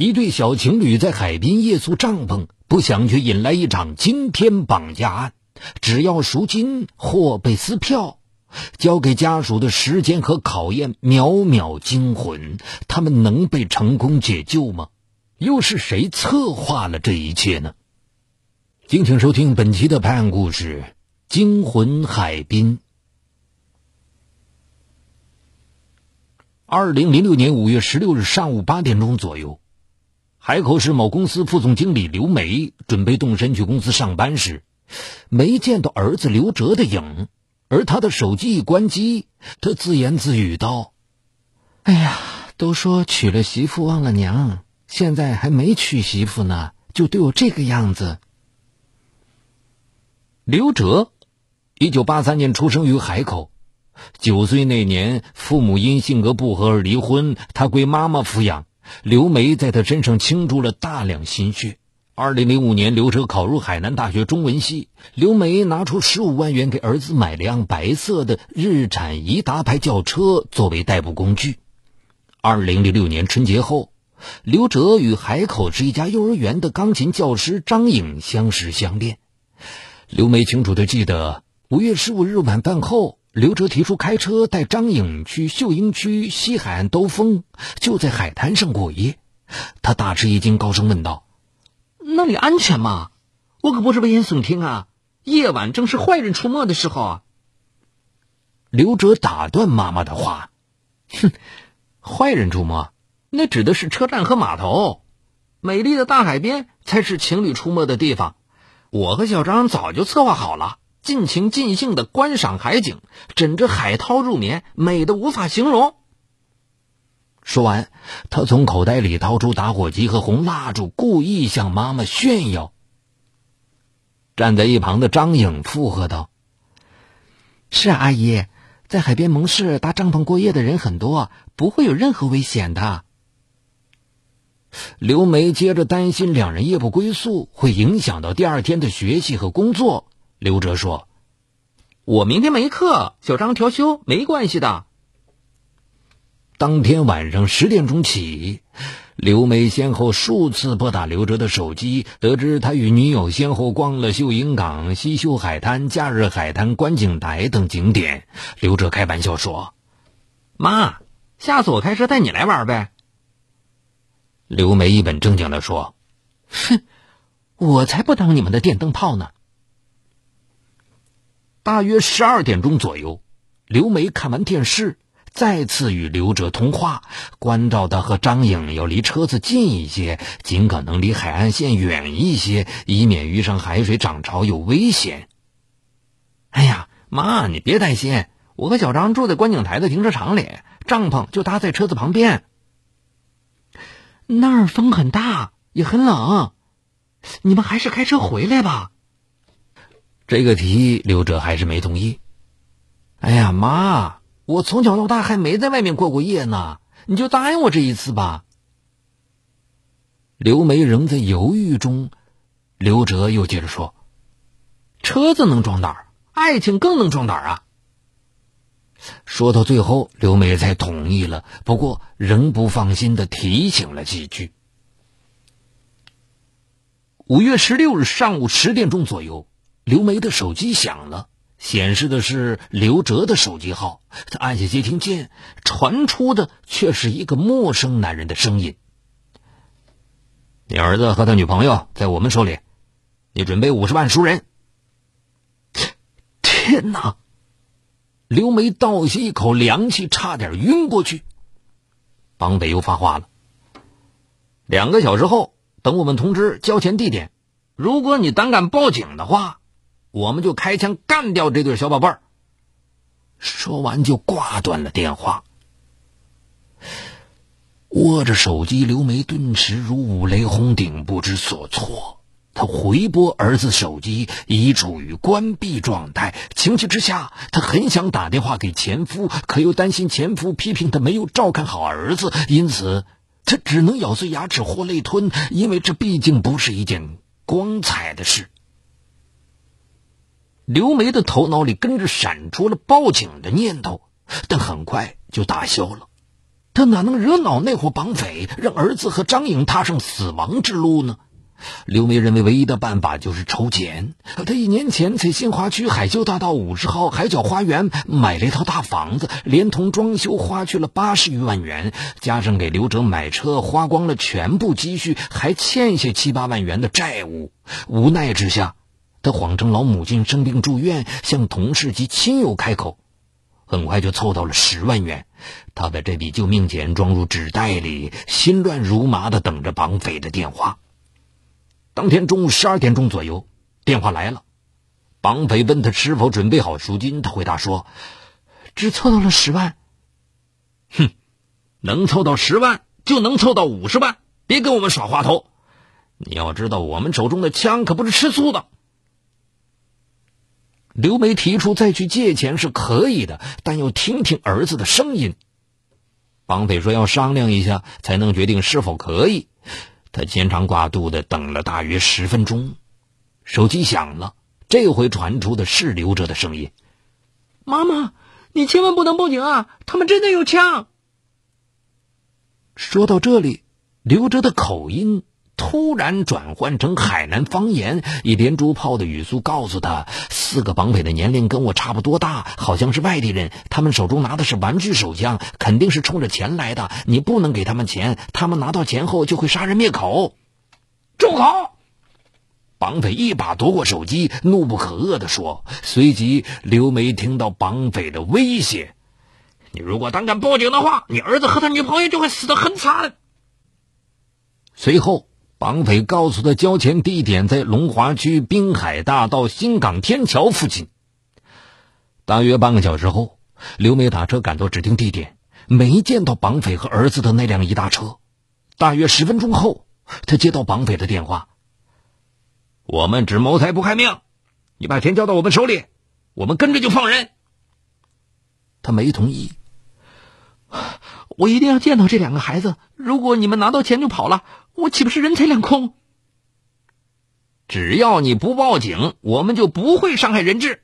一对小情侣在海滨夜宿帐篷，不想却引来一场惊天绑架案。只要赎金或被撕票，交给家属的时间和考验秒秒惊魂。他们能被成功解救吗？又是谁策划了这一切呢？敬请收听本期的拍案故事《惊魂海滨》。二零零六年五月十六日上午八点钟左右。海口市某公司副总经理刘梅准备动身去公司上班时，没见到儿子刘哲的影，而他的手机一关机，他自言自语道：“哎呀，都说娶了媳妇忘了娘，现在还没娶媳妇呢，就对我这个样子。”刘哲，一九八三年出生于海口，九岁那年父母因性格不合而离婚，他归妈妈抚养。刘梅在他身上倾注了大量心血。二零零五年，刘哲考入海南大学中文系，刘梅拿出十五万元给儿子买辆白色的日产颐达牌轿车作为代步工具。二零零六年春节后，刘哲与海口市一家幼儿园的钢琴教师张颖相识相恋。刘梅清楚地记得，五月十五日晚饭后。刘哲提出开车带张颖去秀英区西海岸兜风，就在海滩上过夜。他大吃一惊，高声问道：“那里安全吗？我可不是危言耸听啊！夜晚正是坏人出没的时候啊！”刘哲打断妈妈的话：“哼，坏人出没，那指的是车站和码头。美丽的大海边才是情侣出没的地方。我和小张早就策划好了。”尽情尽兴的观赏海景，枕着海涛入眠，美的无法形容。说完，他从口袋里掏出打火机和红蜡烛，故意向妈妈炫耀。站在一旁的张颖附和道：“是啊，阿姨，在海边盟市搭帐篷过夜的人很多，不会有任何危险的。”刘梅接着担心两人夜不归宿会影响到第二天的学习和工作。刘哲说：“我明天没课，小张调休没关系的。”当天晚上十点钟起，刘梅先后数次拨打刘哲的手机，得知他与女友先后逛了秀英港、西秀海滩、假日海滩、观景台等景点。刘哲开玩笑说：“妈，下次我开车带你来玩呗。”刘梅一本正经的说：“哼，我才不当你们的电灯泡呢。”大约十二点钟左右，刘梅看完电视，再次与刘哲通话，关照他和张颖要离车子近一些，尽可能离海岸线远一些，以免遇上海水涨潮有危险。哎呀，妈，你别担心，我和小张住在观景台的停车场里，帐篷就搭在车子旁边。那儿风很大，也很冷，你们还是开车回来吧。这个提议，刘哲还是没同意。哎呀，妈，我从小到大还没在外面过过夜呢，你就答应我这一次吧。刘梅仍在犹豫中，刘哲又接着说：“车子能壮胆儿，爱情更能壮胆儿啊。”说到最后，刘梅才同意了，不过仍不放心的提醒了几句。五月十六日上午十点钟左右。刘梅的手机响了，显示的是刘哲的手机号。他按下接听键，传出的却是一个陌生男人的声音：“你儿子和他女朋友在我们手里，你准备五十万赎人。”天哪！刘梅倒吸一口凉气，差点晕过去。绑匪又发话了：“两个小时后，等我们通知交钱地点。如果你胆敢报警的话。”我们就开枪干掉这对小宝贝儿。说完就挂断了电话。握着手机，刘梅顿时如五雷轰顶，不知所措。她回拨儿子手机，已处于关闭状态。情急之下，她很想打电话给前夫，可又担心前夫批评她没有照看好儿子，因此她只能咬碎牙齿或泪吞，因为这毕竟不是一件光彩的事。刘梅的头脑里跟着闪出了报警的念头，但很快就打消了。他哪能惹恼那伙绑匪，让儿子和张颖踏上死亡之路呢？刘梅认为唯一的办法就是筹钱。他一年前在新华区海秀大道五十号海角花园买了一套大房子，连同装修花去了八十余万元，加上给刘哲买车花光了全部积蓄，还欠下七八万元的债务。无奈之下，他谎称老母亲生病住院，向同事及亲友开口。很快就凑到了十万元，他把这笔救命钱装入纸袋里，心乱如麻的等着绑匪的电话。当天中午十二点钟左右，电话来了，绑匪问他是否准备好赎金，他回答说：“只凑到了十万。”哼，能凑到十万就能凑到五十万，别跟我们耍滑头。你要知道，我们手中的枪可不是吃素的。刘梅提出再去借钱是可以的，但要听听儿子的声音。绑匪说要商量一下才能决定是否可以。他牵肠挂肚的等了大约十分钟，手机响了，这回传出的是刘哲的声音：“妈妈，你千万不能报警啊！他们真的有枪。”说到这里，刘哲的口音。突然转换成海南方言，以连珠炮的语速告诉他：四个绑匪的年龄跟我差不多大，好像是外地人。他们手中拿的是玩具手枪，肯定是冲着钱来的。你不能给他们钱，他们拿到钱后就会杀人灭口。住口！绑匪一把夺过手机，怒不可遏地说。随即，刘梅听到绑匪的威胁：“你如果胆敢报警的话，你儿子和他女朋友就会死得很惨。”随后。绑匪告诉他，交钱地点在龙华区滨海大道新港天桥附近。大约半个小时后，刘梅打车赶到指定地点，没见到绑匪和儿子的那辆一大车。大约十分钟后，他接到绑匪的电话：“我们只谋财不害命，你把钱交到我们手里，我们跟着就放人。”他没同意。我一定要见到这两个孩子。如果你们拿到钱就跑了，我岂不是人财两空？只要你不报警，我们就不会伤害人质。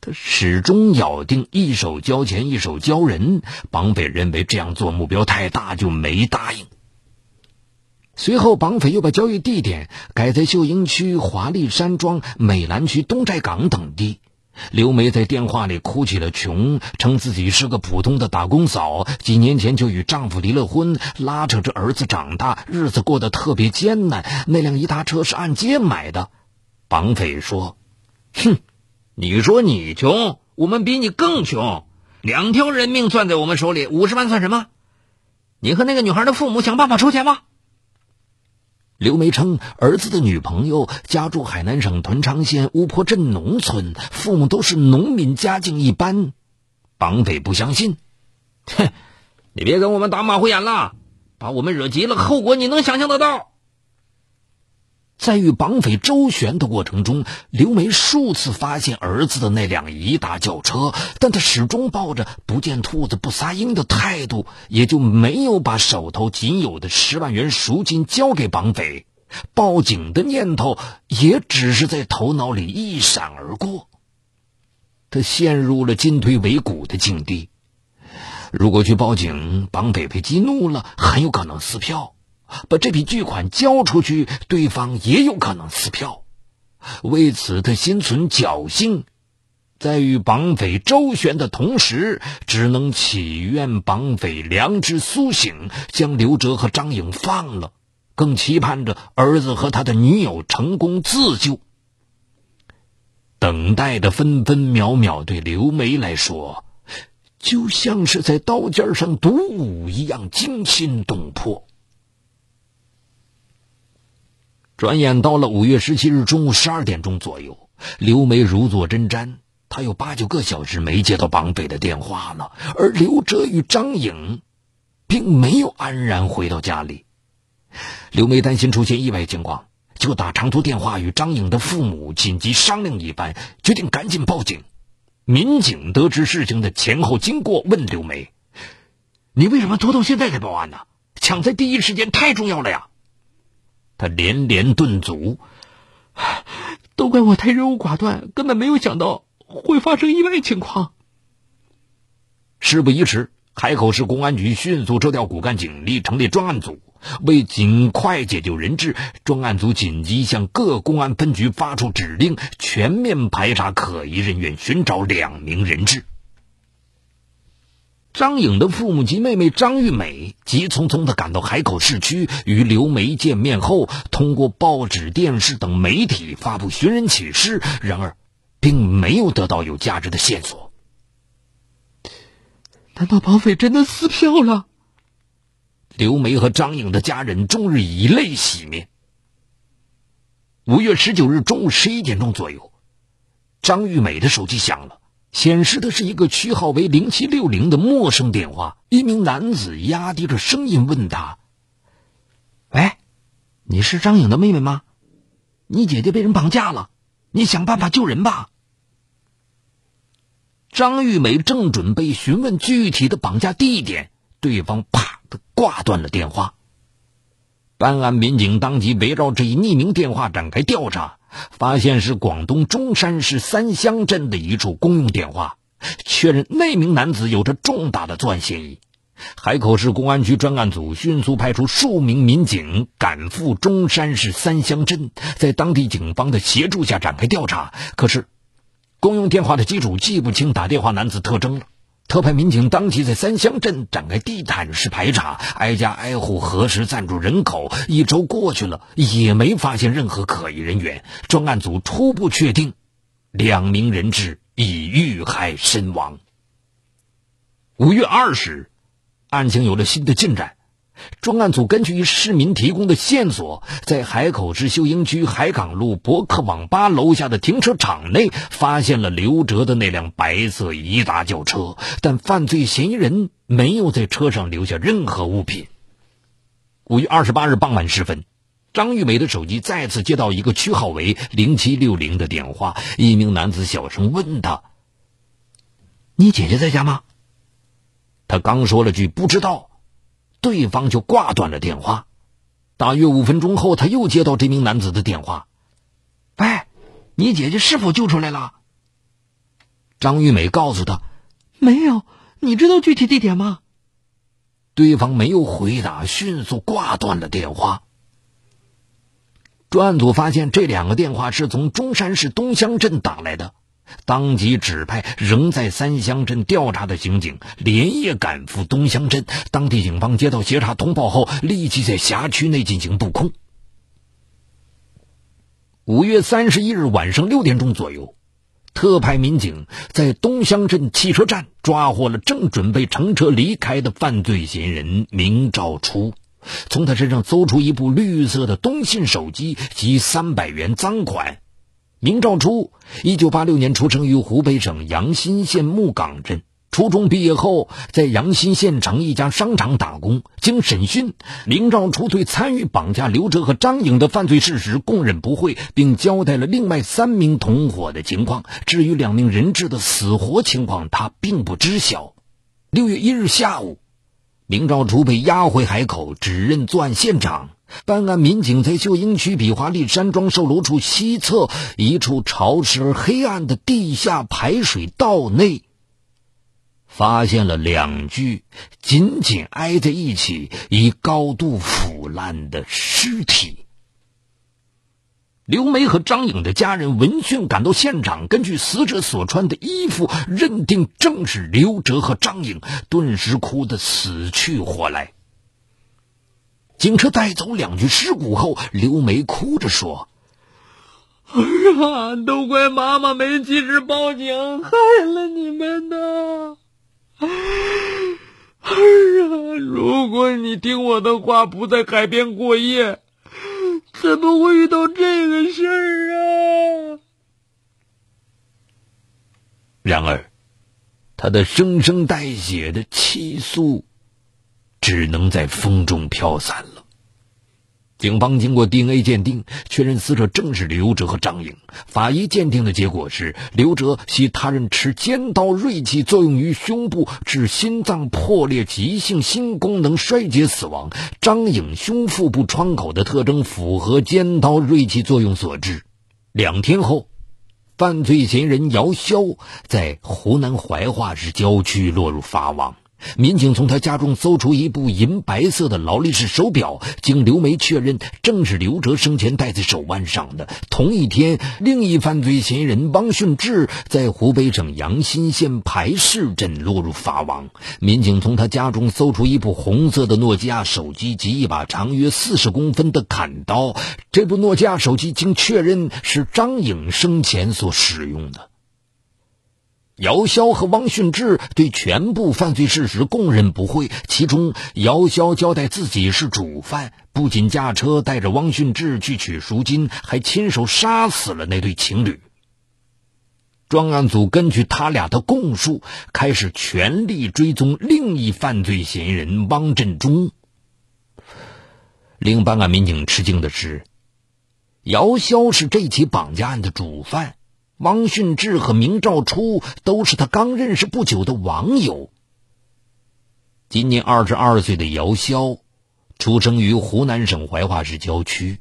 他始终咬定一手交钱一手交人。绑匪认为这样做目标太大，就没答应。随后，绑匪又把交易地点改在秀英区华丽山庄、美兰区东寨港等地。刘梅在电话里哭起了穷，称自己是个普通的打工嫂，几年前就与丈夫离了婚，拉扯着儿子长大，日子过得特别艰难。那辆一大车是按揭买的。绑匪说：“哼，你说你穷，我们比你更穷，两条人命攥在我们手里，五十万算什么？你和那个女孩的父母想办法筹钱吧。”刘梅称，儿子的女朋友家住海南省屯昌县巫坡镇农村，父母都是农民，家境一般。绑匪不相信，哼，你别跟我们打马虎眼了，把我们惹急了，后果你能想象得到。在与绑匪周旋的过程中，刘梅数次发现儿子的那辆一大轿车，但他始终抱着不见兔子不撒鹰的态度，也就没有把手头仅有的十万元赎金交给绑匪。报警的念头也只是在头脑里一闪而过。他陷入了进退维谷的境地。如果去报警，绑匪被激怒了，很有可能撕票。把这笔巨款交出去，对方也有可能撕票。为此，他心存侥幸，在与绑匪周旋的同时，只能祈愿绑匪良知苏醒，将刘哲和张颖放了，更期盼着儿子和他的女友成功自救。等待的分分秒秒，对刘梅来说，就像是在刀尖上独舞一样惊心动魄。转眼到了五月十七日中午十二点钟左右，刘梅如坐针毡，她有八九个小时没接到绑匪的电话了。而刘哲与张颖，并没有安然回到家里。刘梅担心出现意外情况，就打长途电话与张颖的父母紧急商量一番，决定赶紧报警。民警得知事情的前后经过，问刘梅：“你为什么拖到现在才报案呢？抢在第一时间太重要了呀！”他连连顿足，都怪我太优柔寡断，根本没有想到会发生意外情况。事不宜迟，海口市公安局迅速抽调骨干警力，成立专案组。为尽快解救人质，专案组紧急向各公安分局发出指令，全面排查可疑人员，寻找两名人质。张颖的父母及妹妹张玉美急匆匆地赶到海口市区，与刘梅见面后，通过报纸、电视等媒体发布寻人启事，然而，并没有得到有价值的线索。难道绑匪真的撕票了？刘梅和张颖的家人终日以泪洗面。五月十九日中午十一点钟左右，张玉美的手机响了，显示的是一个区号为零七六零的陌生电话。一名男子压低着声音问她：“喂，你是张颖的妹妹吗？你姐姐被人绑架了，你想办法救人吧。”张玉美正准备询问具体的绑架地点，对方啪的挂断了电话。办案民警当即围绕这一匿名电话展开调查，发现是广东中山市三乡镇的一处公用电话，确认那名男子有着重大的作案嫌疑。海口市公安局专案组迅速派出数名民警赶赴中山市三乡镇，在当地警方的协助下展开调查。可是。公用电话的机主记不清打电话男子特征了，特派民警当即在三乡镇展开地毯式排查，挨家挨户核实暂住人口。一周过去了，也没发现任何可疑人员。专案组初步确定，两名人质已遇害身亡。五月二十日，案情有了新的进展。专案组根据市民提供的线索，在海口市秀英区海港路博客网吧楼下的停车场内，发现了刘哲的那辆白色颐达轿车，但犯罪嫌疑人没有在车上留下任何物品。五月二十八日傍晚时分，张玉美的手机再次接到一个区号为零七六零的电话，一名男子小声问她：“你姐姐在家吗？”她刚说了句“不知道”。对方就挂断了电话。大约五分钟后，他又接到这名男子的电话：“喂，你姐姐是否救出来了？”张玉美告诉他：“没有。”你知道具体地点吗？对方没有回答，迅速挂断了电话。专案组发现这两个电话是从中山市东乡镇打来的。当即指派仍在三乡镇调查的刑警连夜赶赴东乡镇。当地警方接到协查通报后，立即在辖区内进行布控。五月三十一日晚上六点钟左右，特派民警在东乡镇汽车站抓获了正准备乘车离开的犯罪嫌疑人明兆初，从他身上搜出一部绿色的东信手机及三百元赃款。明兆初，一九八六年出生于湖北省阳新县木岗镇。初中毕业后，在阳新县城一家商场打工。经审讯，明兆初对参与绑架刘哲和张颖的犯罪事实供认不讳，并交代了另外三名同伙的情况。至于两名人质的死活情况，他并不知晓。六月一日下午，明兆初被押回海口，指认作案现场。办案民警在秀英区比华利山庄售楼处西侧一处潮湿而黑暗的地下排水道内，发现了两具紧紧挨在一起、已高度腐烂的尸体。刘梅和张颖的家人闻讯赶到现场，根据死者所穿的衣服，认定正是刘哲和张颖，顿时哭得死去活来。警车带走两具尸骨后，刘梅哭着说：“儿啊，都怪妈妈没及时报警，害了你们呐！儿啊，如果你听我的话，不在海边过夜，怎么会遇到这个事儿啊？”然而，他的声声带血的气诉。只能在风中飘散了。警方经过 DNA 鉴定，确认死者正是刘哲和张颖。法医鉴定的结果是，刘哲系他人持尖刀锐器作用于胸部，致心脏破裂、急性心功能衰竭死亡；张颖胸腹部创口的特征符合尖刀锐器作用所致。两天后，犯罪嫌疑人姚潇在湖南怀化市郊区落入法网。民警从他家中搜出一部银白色的劳力士手表，经刘梅确认，正是刘哲生前戴在手腕上的。同一天，另一犯罪嫌疑人汪训志在湖北省阳新县排市镇落入法网。民警从他家中搜出一部红色的诺基亚手机及一把长约四十公分的砍刀。这部诺基亚手机经确认是张颖生前所使用的。姚潇和汪训志对全部犯罪事实供认不讳，其中姚潇交代自己是主犯，不仅驾车带着汪训志去取赎金，还亲手杀死了那对情侣。专案组根据他俩的供述，开始全力追踪另一犯罪嫌疑人汪振中。令办案民警吃惊的是，姚潇是这起绑架案的主犯。汪训志和明兆初都是他刚认识不久的网友。今年二十二岁的姚潇，出生于湖南省怀化市郊区，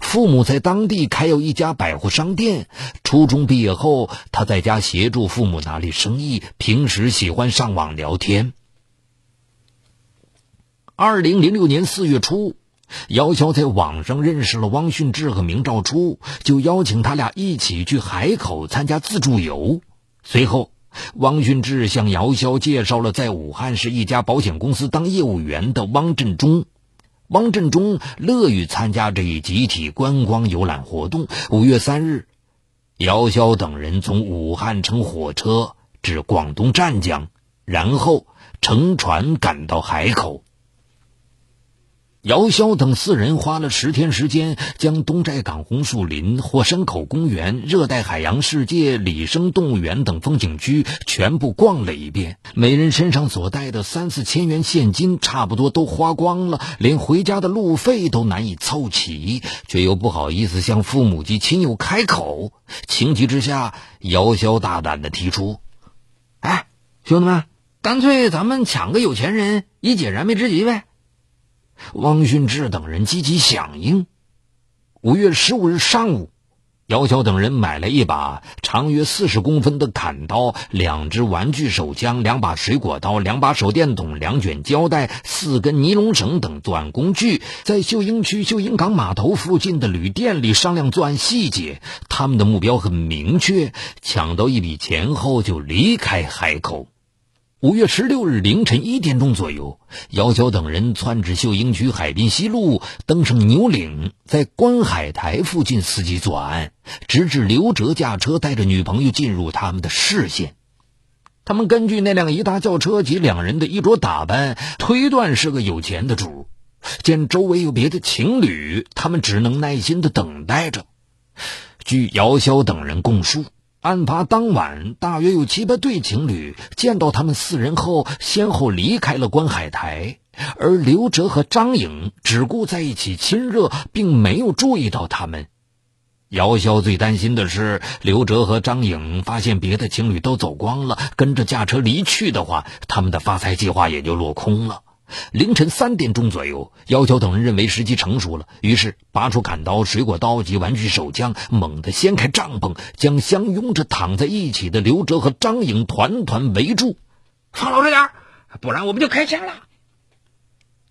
父母在当地开有一家百货商店。初中毕业后，他在家协助父母打理生意，平时喜欢上网聊天。二零零六年四月初。姚潇在网上认识了汪训志和明兆初，就邀请他俩一起去海口参加自助游。随后，汪训志向姚潇介绍了在武汉市一家保险公司当业务员的汪振中。汪振中乐于参加这一集体观光游览活动。五月三日，姚潇等人从武汉乘火车至广东湛江，然后乘船赶到海口。姚潇等四人花了十天时间，将东寨港红树林、火山口公园、热带海洋世界、李生动物园等风景区全部逛了一遍。每人身上所带的三四千元现金差不多都花光了，连回家的路费都难以凑齐，却又不好意思向父母及亲友开口。情急之下，姚潇大胆地提出：“哎，兄弟们，干脆咱们抢个有钱人，以解燃眉之急呗。”汪训志等人积极响应。五月十五日上午，姚潇等人买了一把长约四十公分的砍刀、两支玩具手枪、两把水果刀、两把手电筒、两卷胶带、四根尼龙绳等作案工具，在秀英区秀英港码头附近的旅店里商量作案细节。他们的目标很明确：抢到一笔钱后就离开海口。五月十六日凌晨一点钟左右，姚潇等人窜至秀英区海滨西路，登上牛岭，在观海台附近伺机作案，直至刘哲驾车带着女朋友进入他们的视线。他们根据那辆一大轿车及两人的衣着打扮，推断是个有钱的主。见周围有别的情侣，他们只能耐心的等待着。据姚潇等人供述。案发当晚，大约有七八对情侣见到他们四人后，先后离开了观海台，而刘哲和张颖只顾在一起亲热，并没有注意到他们。姚潇最担心的是，刘哲和张颖发现别的情侣都走光了，跟着驾车离去的话，他们的发财计划也就落空了。凌晨三点钟左右，姚潇等人认为时机成熟了，于是拔出砍刀、水果刀及玩具手枪，猛地掀开帐篷，将相拥着躺在一起的刘哲和张颖团团围住。放老实点不然我们就开枪了！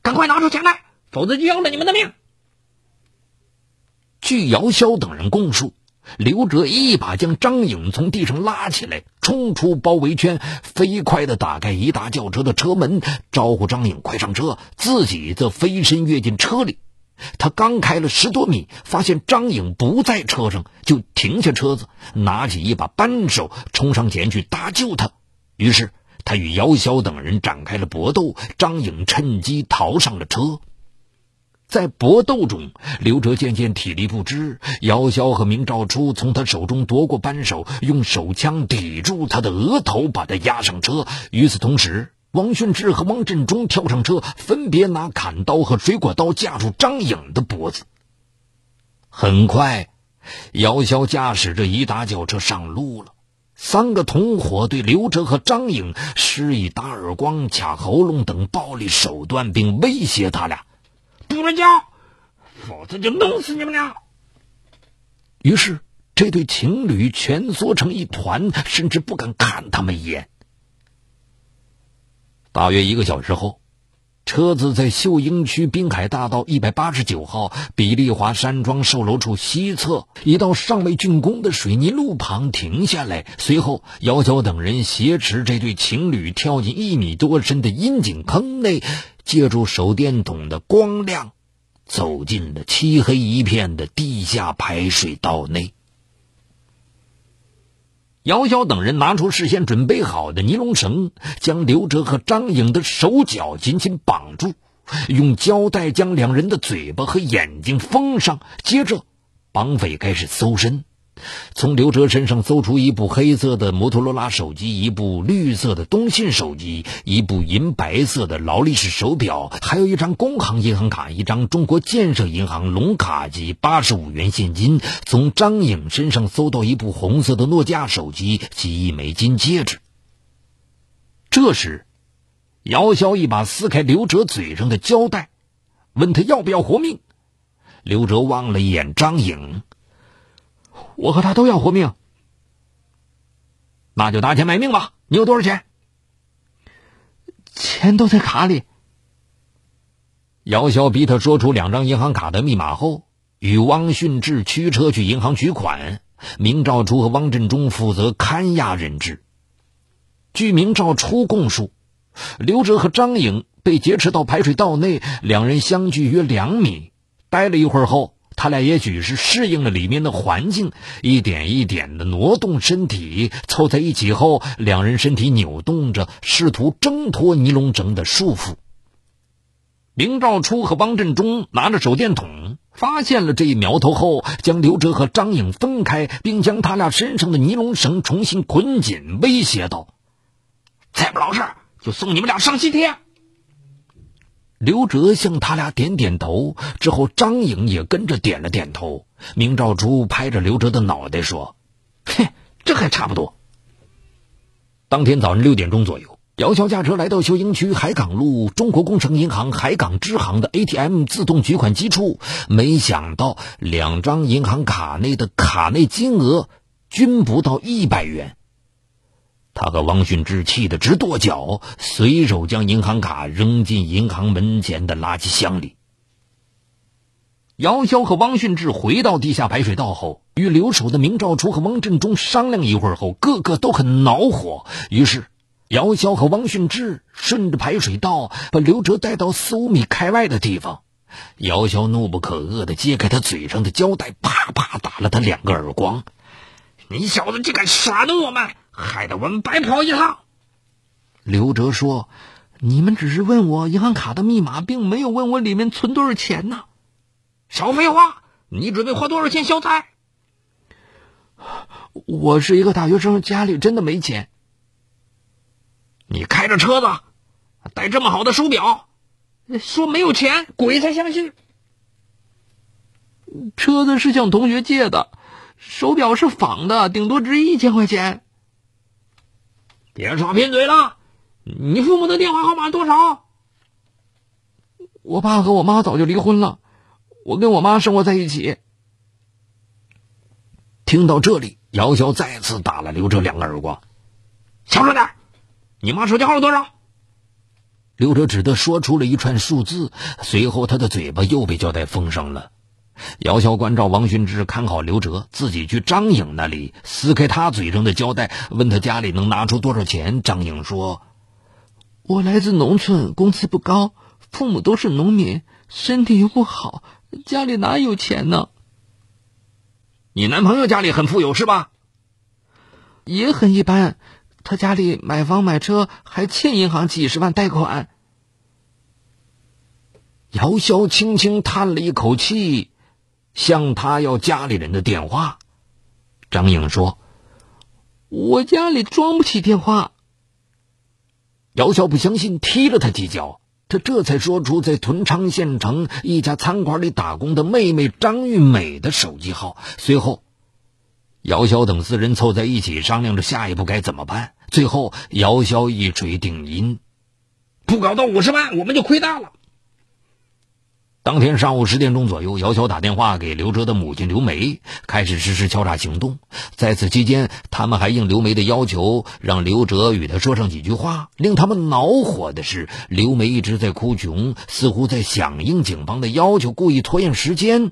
赶快拿出钱来，否则就要了你们的命！据姚潇等人供述。刘哲一把将张颖从地上拉起来，冲出包围圈，飞快地打开一大轿车的车门，招呼张颖快上车，自己则飞身跃进车里。他刚开了十多米，发现张颖不在车上，就停下车子，拿起一把扳手冲上前去搭救他。于是他与姚潇等人展开了搏斗，张颖趁机逃上了车。在搏斗中，刘哲渐渐体力不支，姚潇和明兆初从他手中夺过扳手，用手枪抵住他的额头，把他压上车。与此同时，王训志和汪振中跳上车，分别拿砍刀和水果刀架住张颖的脖子。很快，姚潇驾驶着一大轿车上路了。三个同伙对刘哲和张颖施以打耳光、卡喉咙等暴力手段，并威胁他俩。不准叫，否则就弄死你们俩！于是，这对情侣蜷缩成一团，甚至不敢看他们一眼。大约一个小时后。车子在秀英区滨海大道一百八十九号比利华山庄售楼处西侧一道尚未竣工的水泥路旁停下来。随后，姚娇等人挟持这对情侣跳进一米多深的阴井坑内，借助手电筒的光亮，走进了漆黑一片的地下排水道内。姚潇等人拿出事先准备好的尼龙绳，将刘哲和张颖的手脚紧紧绑住，用胶带将两人的嘴巴和眼睛封上。接着，绑匪开始搜身。从刘哲身上搜出一部黑色的摩托罗拉手机，一部绿色的东信手机，一部银白色的劳力士手表，还有一张工行银行卡，一张中国建设银行龙卡及八十五元现金。从张颖身上搜到一部红色的诺基亚手机及一枚金戒指。这时，姚潇一把撕开刘哲嘴上的胶带，问他要不要活命。刘哲望了一眼张颖。我和他都要活命，那就拿钱买命吧。你有多少钱？钱都在卡里。姚潇逼他说出两张银行卡的密码后，与汪训志驱车去银行取款。明兆初和汪振中负责看押人质。据明兆初供述，刘哲和张颖被劫持到排水道内，两人相距约两米，待了一会儿后。他俩也许是适应了里面的环境，一点一点的挪动身体，凑在一起后，两人身体扭动着，试图挣脱尼龙绳的束缚。明兆初和汪振中拿着手电筒，发现了这一苗头后，将刘哲和张颖分开，并将他俩身上的尼龙绳重新捆紧，威胁道：“再不老实，就送你们俩上西天。”刘哲向他俩点点头，之后张颖也跟着点了点头。明兆珠拍着刘哲的脑袋说：“嘿，这还差不多。”当天早上六点钟左右，姚桥驾车来到秀英区海港路中国工程银行海港支行的 ATM 自动取款机处，没想到两张银行卡内的卡内金额均不到一百元。他和王训志气得直跺脚，随手将银行卡扔进银行门前的垃圾箱里。姚潇和汪训志回到地下排水道后，与留守的明兆初和汪振中商量一会儿后，个个都很恼火。于是，姚潇和汪训志顺着排水道把刘哲带到四五米开外的地方。姚潇怒不可遏地揭开他嘴上的胶带，啪啪打了他两个耳光。你小子竟敢耍弄我们，害得我们白跑一趟。刘哲说：“你们只是问我银行卡的密码，并没有问我里面存多少钱呢。”少废话！你准备花多少钱消灾？我是一个大学生，家里真的没钱。你开着车子，戴这么好的手表，说没有钱，鬼才相信。车子是向同学借的。手表是仿的，顶多值一千块钱。别耍贫嘴了！你父母的电话号码多少？我爸和我妈早就离婚了，我跟我妈生活在一起。听到这里，姚潇再次打了刘哲两个耳光：“小声点！你妈手机号是多少？”刘哲只得说出了一串数字，随后他的嘴巴又被胶带封上了。姚潇关照王寻之看好刘哲，自己去张颖那里撕开他嘴上的胶带，问他家里能拿出多少钱。张颖说：“我来自农村，工资不高，父母都是农民，身体又不好，家里哪有钱呢？”你男朋友家里很富有是吧？也很一般，他家里买房买车，还欠银行几十万贷款。姚潇轻轻叹了一口气。向他要家里人的电话，张颖说：“我家里装不起电话。”姚潇不相信，踢了他几脚。他这才说出在屯昌县城一家餐馆里打工的妹妹张玉美的手机号。随后，姚潇等四人凑在一起商量着下一步该怎么办。最后，姚潇一锤定音：“不搞到五十万，我们就亏大了。”当天上午十点钟左右，姚晓打电话给刘哲的母亲刘梅，开始实施敲诈行动。在此期间，他们还应刘梅的要求，让刘哲与他说上几句话。令他们恼火的是，刘梅一直在哭穷，似乎在响应警方的要求，故意拖延时间。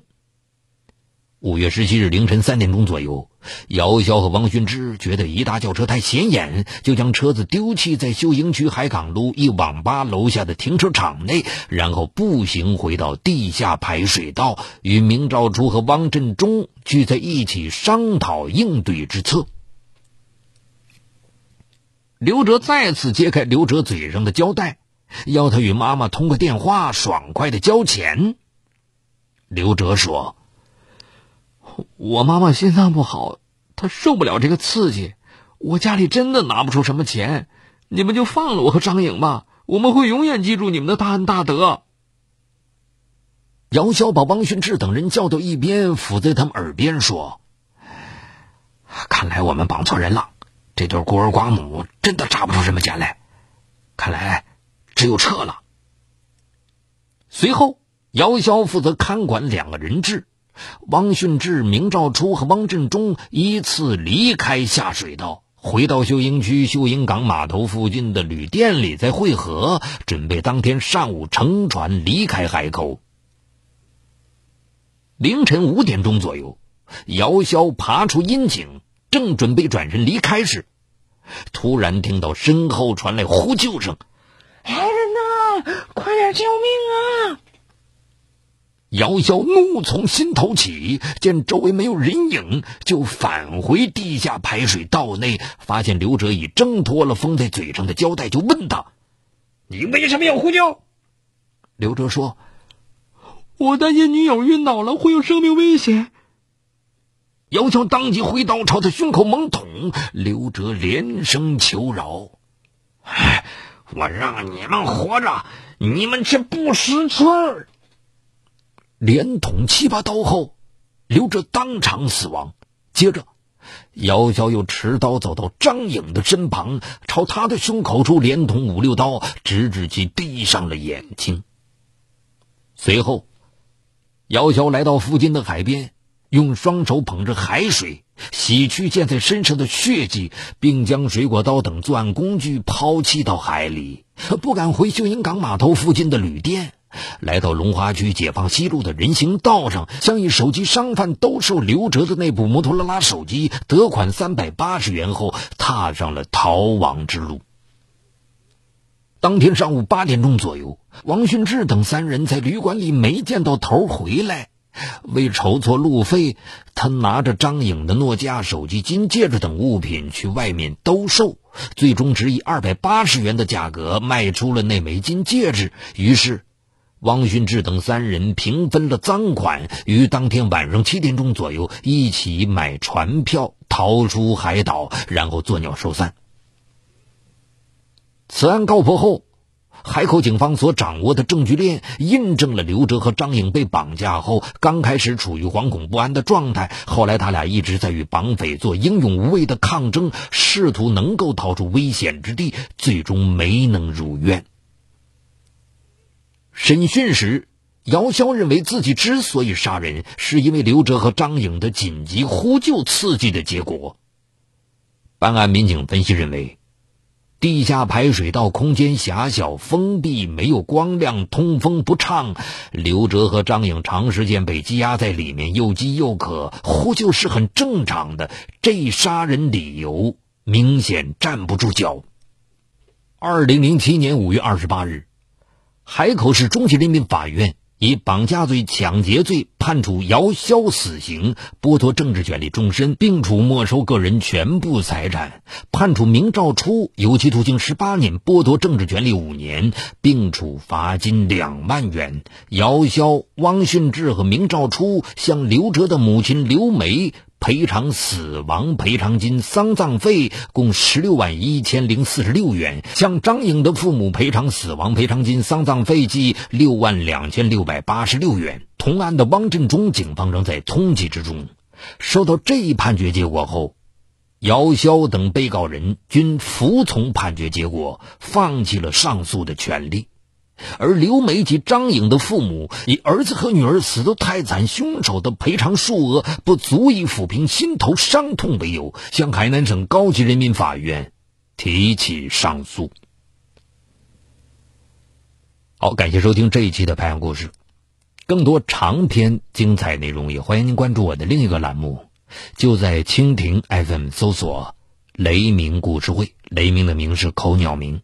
五月十七日凌晨三点钟左右，姚潇和王训之觉得一大轿车太显眼，就将车子丢弃在秀英区海港路一网吧楼下的停车场内，然后步行回到地下排水道，与明兆初和汪振中聚在一起商讨应对之策。刘哲再次揭开刘哲嘴上的胶带，要他与妈妈通过电话爽快的交钱。刘哲说。我妈妈心脏不好，她受不了这个刺激。我家里真的拿不出什么钱，你们就放了我和张颖吧。我们会永远记住你们的大恩大德。姚潇把王训志等人叫到一边，伏在他们耳边说：“看来我们绑错人了，这对孤儿寡母真的榨不出什么钱来。看来只有撤了。”随后，姚潇负责看管两个人质。汪训志、明兆初和汪振中依次离开下水道，回到秀英区秀英港码头附近的旅店里再会合，准备当天上午乘船离开海口。凌晨五点钟左右，姚潇爬出阴井，正准备转身离开时，突然听到身后传来呼救声：“来人呐，快点救命啊！”姚潇怒从心头起，见周围没有人影，就返回地下排水道内，发现刘哲已挣脱了封在嘴上的胶带，就问他：“你为什么要呼救？”刘哲说：“我担心女友晕倒了，会有生命危险。”姚潇当即挥刀朝他胸口猛捅，刘哲连声求饶：“哎，我让你们活着，你们却不识趣儿。”连捅七八刀后，刘哲当场死亡。接着，姚潇又持刀走到张颖的身旁，朝他的胸口处连捅五六刀，直至其闭上了眼睛。随后，姚潇来到附近的海边，用双手捧着海水洗去溅在身上的血迹，并将水果刀等作案工具抛弃到海里，不敢回秀英港码头附近的旅店。来到龙华区解放西路的人行道上，向一手机商贩兜售刘哲的那部摩托罗拉手机，得款三百八十元后，踏上了逃亡之路。当天上午八点钟左右，王训志等三人在旅馆里没见到头回来，为筹措路费，他拿着张颖的诺基亚手机、金戒指等物品去外面兜售，最终只以二百八十元的价格卖出了那枚金戒指。于是。汪训志等三人平分了赃款，于当天晚上七点钟左右一起买船票逃出海岛，然后作鸟兽散。此案告破后，海口警方所掌握的证据链印证了刘哲和张颖被绑架后，刚开始处于惶恐不安的状态，后来他俩一直在与绑匪做英勇无畏的抗争，试图能够逃出危险之地，最终没能如愿。审讯时，姚潇认为自己之所以杀人，是因为刘哲和张颖的紧急呼救刺激的结果。办案民警分析认为，地下排水道空间狭小、封闭，没有光亮，通风不畅，刘哲和张颖长时间被羁押在里面，又饥又渴，呼救是很正常的。这杀人理由明显站不住脚。二零零七年五月二十八日。海口市中级人民法院以绑架罪、抢劫罪判处姚潇死刑，剥夺政治权利终身，并处没收个人全部财产；判处明兆初有期徒刑十八年，剥夺政治权利五年，并处罚金两万元。姚潇、汪训志和明兆初向刘哲的母亲刘梅。赔偿死亡赔偿金、丧葬费共十六万一千零四十六元，向张颖的父母赔偿死亡赔偿金、丧葬费计六万两千六百八十六元。同案的汪振中，警方仍在通缉之中。收到这一判决结果后，姚潇等被告人均服从判决结果，放弃了上诉的权利。而刘梅及张颖的父母以儿子和女儿死得太惨，凶手的赔偿数额不足以抚平心头伤痛为由，向海南省高级人民法院提起上诉。好，感谢收听这一期的拍案故事。更多长篇精彩内容，也欢迎您关注我的另一个栏目，就在蜻蜓 FM 搜索“雷鸣故事会”，雷鸣的鸣是口鸟鸣。